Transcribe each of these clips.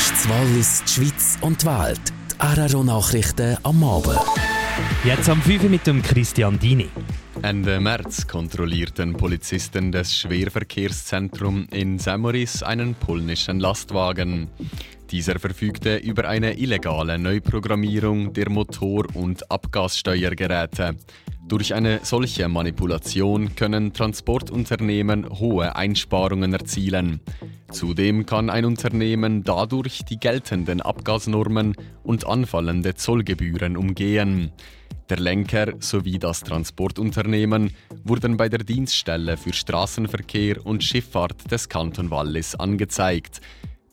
Podcasts Wallis, die Schweiz und die Welt. Die RRO-Nachrichten am Abend. Jetzt am 5 mit dem Christian Dini. Ende März kontrollierten Polizisten des Schwerverkehrszentrums in Samoris einen polnischen Lastwagen. Dieser verfügte über eine illegale Neuprogrammierung der Motor- und Abgassteuergeräte. Durch eine solche Manipulation können Transportunternehmen hohe Einsparungen erzielen. Zudem kann ein Unternehmen dadurch die geltenden Abgasnormen und anfallende Zollgebühren umgehen. Der Lenker sowie das Transportunternehmen wurden bei der Dienststelle für Straßenverkehr und Schifffahrt des Kanton Wallis angezeigt.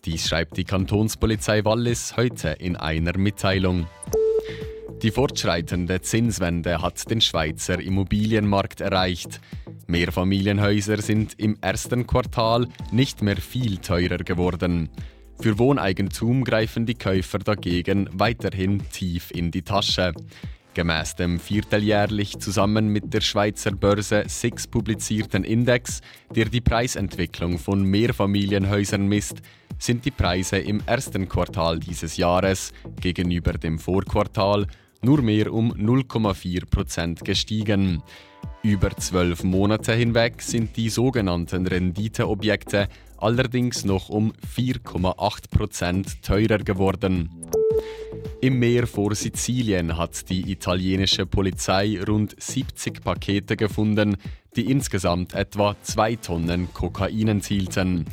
Dies schreibt die Kantonspolizei Wallis heute in einer Mitteilung. Die fortschreitende Zinswende hat den Schweizer Immobilienmarkt erreicht. Mehrfamilienhäuser sind im ersten Quartal nicht mehr viel teurer geworden. Für Wohneigentum greifen die Käufer dagegen weiterhin tief in die Tasche. Gemäß dem vierteljährlich zusammen mit der Schweizer Börse SIX publizierten Index, der die Preisentwicklung von Mehrfamilienhäusern misst, sind die Preise im ersten Quartal dieses Jahres gegenüber dem Vorquartal nur mehr um 0,4 Prozent gestiegen. Über zwölf Monate hinweg sind die sogenannten Renditeobjekte allerdings noch um 4,8 Prozent teurer geworden. Im Meer vor Sizilien hat die italienische Polizei rund 70 Pakete gefunden, die insgesamt etwa 2 Tonnen Kokain enthielten.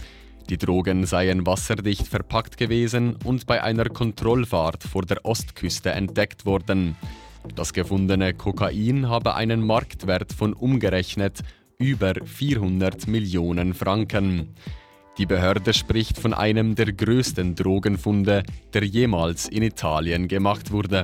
Die Drogen seien wasserdicht verpackt gewesen und bei einer Kontrollfahrt vor der Ostküste entdeckt worden. Das gefundene Kokain habe einen Marktwert von umgerechnet über 400 Millionen Franken. Die Behörde spricht von einem der größten Drogenfunde, der jemals in Italien gemacht wurde.